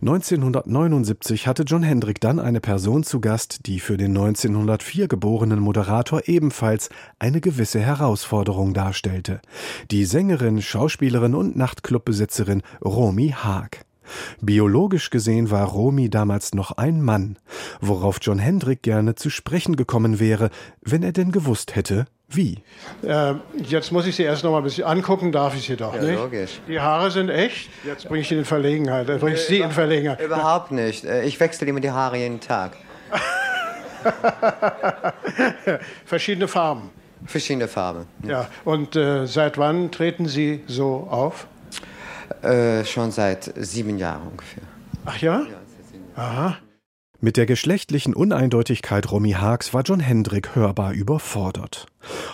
1979 hatte John Hendrick dann eine Person zu Gast, die für den 1904 geborenen Moderator ebenfalls eine gewisse Herausforderung darstellte. Die Sängerin, Schauspielerin und Nachtclubbesitzerin Romy Haag. Biologisch gesehen war Romy damals noch ein Mann, worauf John Hendrick gerne zu sprechen gekommen wäre, wenn er denn gewusst hätte, wie. Äh, jetzt muss ich sie erst noch mal ein bisschen angucken, darf ich sie doch, Ja, nicht? logisch. Die Haare sind echt? Jetzt bringe ich sie in Verlegenheit. Jetzt bringe ich sie in Verlegenheit. Überhaupt nicht. Äh, Ich wechsle immer die Haare jeden Tag. <laughs> Verschiedene Farben. Verschiedene Farben. Ja. Und äh, seit wann treten Sie so auf? Äh, schon seit sieben Jahren ungefähr. Ach ja? Aha. Mit der geschlechtlichen Uneindeutigkeit Romy Haags war John Hendrick hörbar überfordert.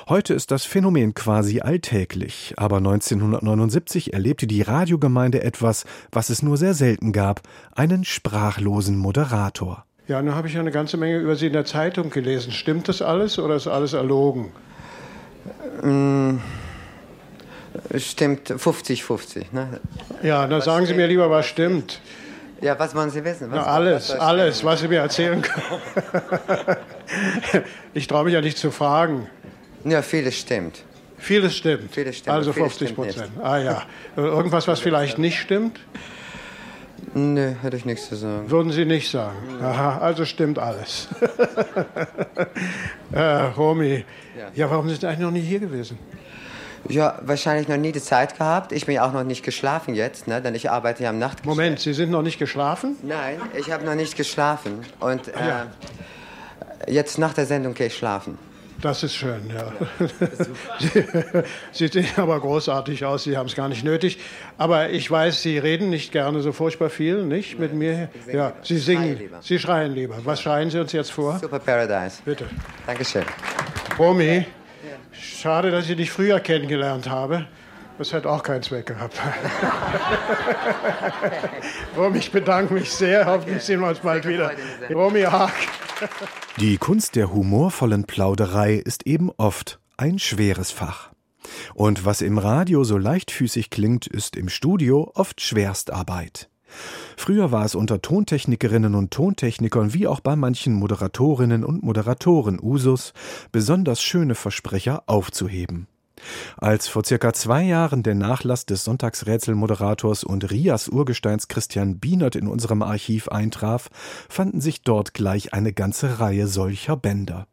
Heute ist das Phänomen quasi alltäglich, aber 1979 erlebte die Radiogemeinde etwas, was es nur sehr selten gab, einen sprachlosen Moderator. Ja, nun habe ich ja eine ganze Menge über Sie in der Zeitung gelesen. Stimmt das alles oder ist alles erlogen? Mm, Stimmt 50-50. Ne? Ja, dann sagen Sie mir lieber, was stimmt. Ja, was wollen Sie wissen? Was, Na, alles, was- alles, was Sie mir erzählen können. <laughs> ich traue mich ja nicht zu fragen. Ja, vieles stimmt. Vieles stimmt. Vieles stimmt. Also Vieles 50 stimmt Prozent. Ah ja. Irgendwas, was vielleicht nicht stimmt, Nö, hätte ich nichts zu sagen. würden Sie nicht sagen. Aha, also stimmt alles. <laughs> äh, Romy, ja, warum sind Sie eigentlich noch nie hier gewesen? Ja, wahrscheinlich noch nie die Zeit gehabt. Ich bin ja auch noch nicht geschlafen jetzt, ne? denn ich arbeite ja am Nacht. Moment, Sie sind noch nicht geschlafen? Nein, ich habe noch nicht geschlafen. Und äh, Ja. jetzt nach der Sendung gehe ich schlafen. Das ist schön, ja. <laughs> Sie sehen aber großartig aus, Sie haben es gar nicht nötig. Aber ich weiß, Sie reden nicht gerne so furchtbar viel, nicht mit mir? Ja, Sie singen, Sie schreien lieber. Was schreien Sie uns jetzt vor? Super Paradise. Bitte. Dankeschön. Romy, schade, dass ich dich früher kennengelernt habe. Das hat auch keinen Zweck gehabt. <laughs> Romy, ich bedanke mich sehr. Hoffentlich sehen wir uns bald wieder. Romy Haag. Die Kunst der humorvollen Plauderei ist eben oft ein schweres Fach. Und was im Radio so leichtfüßig klingt, ist im Studio oft Schwerstarbeit. Früher war es unter Tontechnikerinnen und Tontechnikern wie auch bei manchen Moderatorinnen und Moderatoren Usus, besonders schöne Versprecher aufzuheben. Als vor circa zwei Jahren der Nachlass des Sonntagsrätselmoderators und Rias Urgesteins Christian Bienert in unserem Archiv eintraf, fanden sich dort gleich eine ganze Reihe solcher Bänder.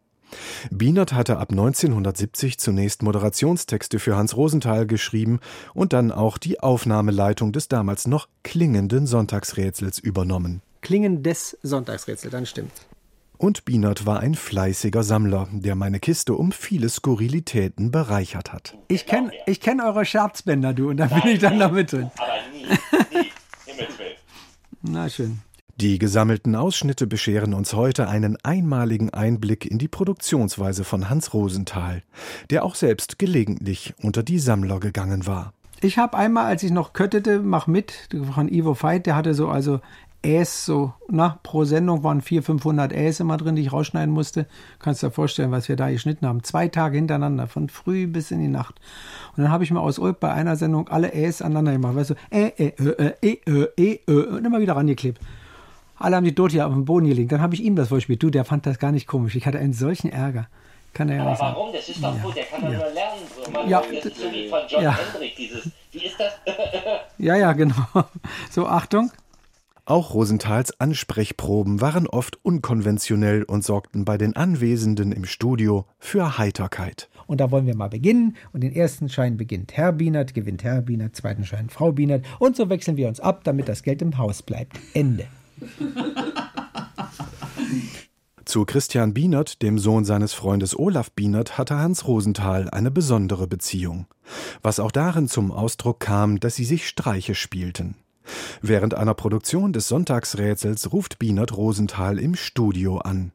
Bienert hatte ab 1970 zunächst Moderationstexte für Hans Rosenthal geschrieben und dann auch die Aufnahmeleitung des damals noch klingenden Sonntagsrätsels übernommen. Klingendes Sonntagsrätsel, dann stimmt's. Und Bienert war ein fleißiger Sammler, der meine Kiste um viele Skurrilitäten bereichert hat. Ich kenne ich kenn eure Scherzbänder, du, und da bin ich dann noch mit drin. Aber nie, nie. Na schön. Die gesammelten Ausschnitte bescheren uns heute einen einmaligen Einblick in die Produktionsweise von Hans Rosenthal, der auch selbst gelegentlich unter die Sammler gegangen war. Ich habe einmal, als ich noch köttete, mach mit, von Ivo Veit, der hatte so also Äs, so, na, pro Sendung waren 400, 500 Äs immer drin, die ich rausschneiden musste. Kannst dir vorstellen, was wir da geschnitten haben. Zwei Tage hintereinander, von früh bis in die Nacht. Und dann habe ich mir aus Ulp bei einer Sendung alle Äs aneinander gemacht. Weißt du, Ä, Ä, Ö, Ö, E, Ö, E, Ö, und immer wieder rangeklebt. Alle haben die dort hier auf dem Boden gelegt. Dann habe ich ihm das vorgespielt. Du, der fand das gar nicht komisch. Ich hatte einen solchen Ärger. Kann er ja Aber nicht sagen. warum? Das ist doch gut, der kann doch nur lernen. So. Man, Ja, das ist so wie von John ja. Hendrick, dieses, wie ist das? <laughs> Ja, ja, genau. So, Achtung. Auch Rosenthals Ansprechproben waren oft unkonventionell und sorgten bei den Anwesenden im Studio für Heiterkeit. Und da wollen wir mal beginnen. Und den ersten Schein beginnt Herr Bienert, gewinnt Herr Bienert, zweiten Schein Frau Bienert. Und so wechseln wir uns ab, damit das Geld im Haus bleibt. Ende. <laughs> Zu Christian Bienert, dem Sohn seines Freundes Olaf Bienert, hatte Hans Rosenthal eine besondere Beziehung. Was auch darin zum Ausdruck kam, dass sie sich Streiche spielten. Während einer Produktion des Sonntagsrätsels ruft Bienert Rosenthal im Studio an.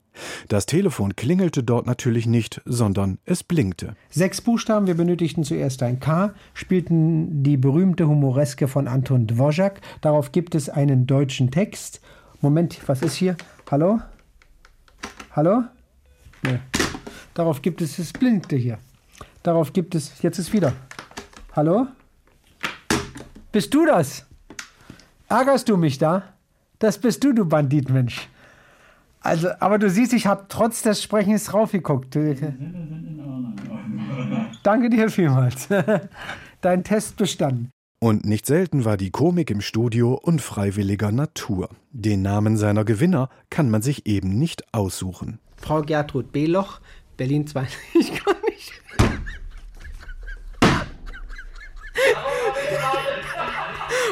Das Telefon klingelte dort natürlich nicht, sondern es blinkte. Sechs Buchstaben, wir benötigten zuerst ein K, spielten die berühmte Humoreske von Anton Dvořák. Darauf gibt es einen deutschen Text. Moment, was ist hier? Hallo? Hallo? Nee. Darauf gibt es, es blinkte hier. Darauf gibt es, jetzt ist wieder. Hallo? Bist du das? Ärgerst du mich da? Das bist du, du Banditmensch. Also, aber du siehst, ich habe trotz des Sprechens draufgeguckt. Du- Danke dir vielmals. <laughs> Dein Test bestanden. Und nicht selten war die Komik im Studio unfreiwilliger Natur. Den Namen seiner Gewinner kann man sich eben nicht aussuchen. Frau Gertrud Beloch, Berlin 2. <laughs> Ich kann nicht.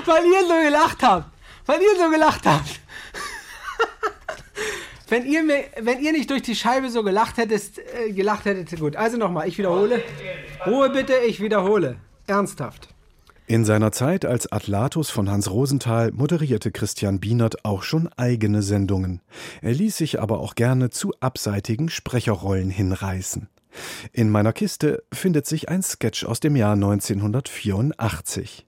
Weil ihr so gelacht habt. Weil ihr so gelacht habt. Wenn ihr, mir, wenn ihr nicht durch die Scheibe so gelacht hättet, äh, gelacht hättet, gut. Also nochmal, ich wiederhole. Ruhe bitte, ich wiederhole. Ernsthaft. In seiner Zeit als Atlatus von Hans Rosenthal moderierte Christian Bienert auch schon eigene Sendungen. Er ließ sich aber auch gerne zu abseitigen Sprecherrollen hinreißen. In meiner Kiste findet sich ein Sketch aus dem Jahr 1984.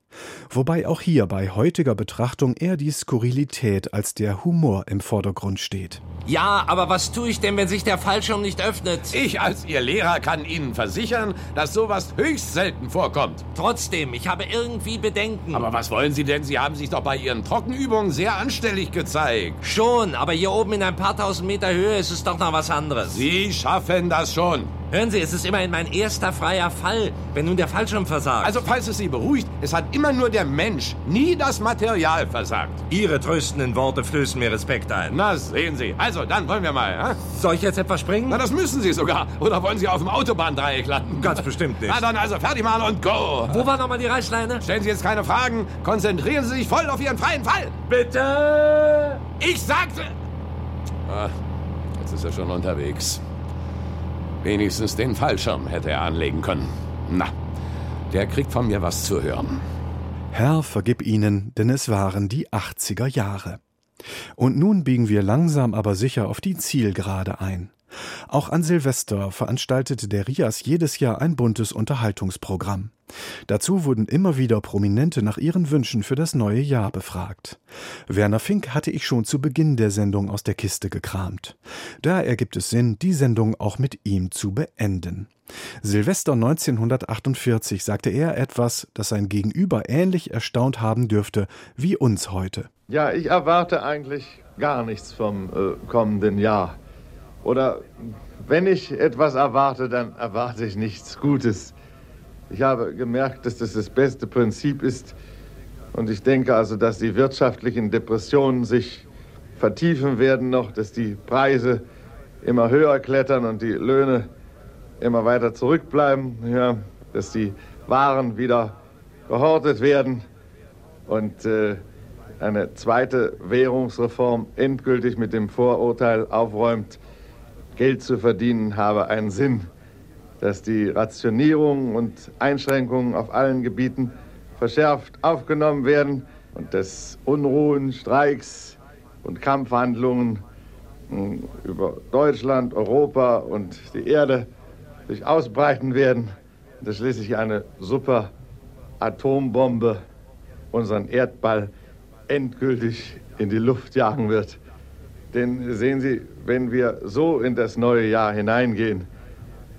Wobei auch hier bei heutiger Betrachtung eher die Skurrilität als der Humor im Vordergrund steht. Ja, aber was tue ich denn, wenn sich der Fallschirm nicht öffnet? Ich als Ihr Lehrer kann Ihnen versichern, dass sowas höchst selten vorkommt. Trotzdem, ich habe irgendwie Bedenken. Aber was wollen Sie denn? Sie haben sich doch bei Ihren Trockenübungen sehr anstellig gezeigt. Schon, aber hier oben in ein paar tausend Meter Höhe ist es doch noch was anderes. Sie schaffen das schon. Hören Sie, es ist immerhin mein erster freier Fall, wenn nun der Fallschirm versagt. Also, falls es Sie beruhigt, es hat immer nur der Mensch, nie das Material versagt. Ihre tröstenden Worte flößen mir Respekt ein. Na, sehen Sie. Also, dann wollen wir mal. Hä? Soll ich jetzt etwas springen? Na, das müssen Sie sogar. Oder wollen Sie auf dem Autobahndreieck landen? Ganz bestimmt nicht. Na dann also, fertig machen und go. Wo war nochmal die Reißleine? Stellen Sie jetzt keine Fragen. Konzentrieren Sie sich voll auf Ihren freien Fall. Bitte! Ich sagte... Ah, jetzt ist er schon unterwegs. Wenigstens den Fallschirm hätte er anlegen können. Na, der kriegt von mir was zu hören. Herr, vergib ihnen, denn es waren die 80er Jahre. Und nun biegen wir langsam aber sicher auf die Zielgerade ein. Auch an Silvester veranstaltete der Rias jedes Jahr ein buntes Unterhaltungsprogramm. Dazu wurden immer wieder Prominente nach ihren Wünschen für das neue Jahr befragt. Werner Fink hatte ich schon zu Beginn der Sendung aus der Kiste gekramt. Da ergibt es Sinn, die Sendung auch mit ihm zu beenden. Silvester 1948 sagte er etwas, das sein Gegenüber ähnlich erstaunt haben dürfte wie uns heute. Ja, ich erwarte eigentlich gar nichts vom äh, kommenden Jahr. Oder wenn ich etwas erwarte, dann erwarte ich nichts Gutes. Ich habe gemerkt, dass das das beste Prinzip ist. Und ich denke also, dass die wirtschaftlichen Depressionen sich vertiefen werden noch, dass die Preise immer höher klettern und die Löhne immer weiter zurückbleiben, ja, dass die Waren wieder gehortet werden und äh, eine zweite Währungsreform endgültig mit dem Vorurteil aufräumt, Geld zu verdienen habe einen Sinn, dass die Rationierungen und Einschränkungen auf allen Gebieten verschärft aufgenommen werden und dass Unruhen, Streiks und Kampfhandlungen hm, über Deutschland, Europa und die Erde sich ausbreiten werden, dass schließlich eine super Atombombe unseren Erdball endgültig in die Luft jagen wird. Denn sehen Sie, wenn wir so in das neue Jahr hineingehen,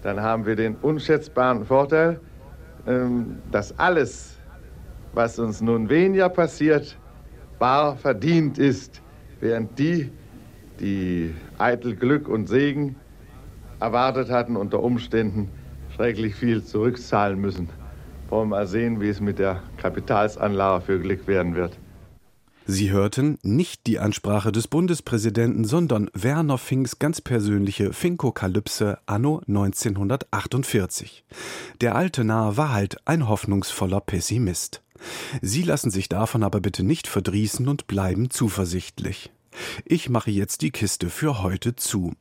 dann haben wir den unschätzbaren Vorteil, ähm, dass alles, was uns nun weniger passiert, bar verdient ist, während die, die eitel Glück und Segen erwartet hatten, unter Umständen schrecklich viel zurückzahlen müssen. Wollen wir mal sehen, wie es mit der Kapitalsanlage für Glück werden wird. Sie hörten nicht die Ansprache des Bundespräsidenten, sondern Werner Finks ganz persönliche Finkokalypse anno 1948. Der alte Narr war halt ein hoffnungsvoller Pessimist. Sie lassen sich davon aber bitte nicht verdrießen und bleiben zuversichtlich. Ich mache jetzt die Kiste für heute zu.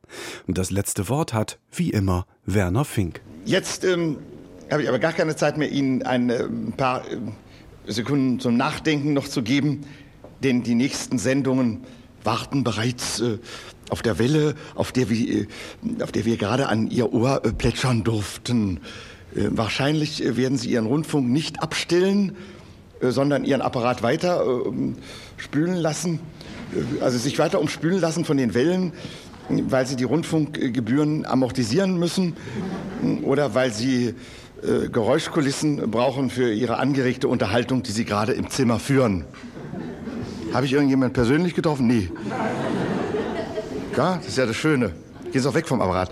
Das letzte Wort hat, wie immer, Werner Fink. Jetzt ähm, habe ich aber gar keine Zeit mehr, Ihnen ein äh, paar äh, Sekunden zum Nachdenken noch zu geben denn die nächsten Sendungen warten bereits äh, auf der Welle, auf der wir, äh, auf der wir gerade an Ihr Ohr äh, plätschern durften. Äh, wahrscheinlich äh, werden Sie Ihren Rundfunk nicht abstellen, äh, sondern Ihren Apparat weiter spülen lassen, also sich weiter umspülen lassen von den Wellen, weil Sie die Rundfunkgebühren amortisieren müssen oder weil Sie Geräuschkulissen brauchen für Ihre angeregte Unterhaltung, die Sie gerade im Zimmer führen. Habe ich irgendjemand persönlich getroffen? Nee. Ja, das ist ja das Schöne. Geh doch weg vom Apparat.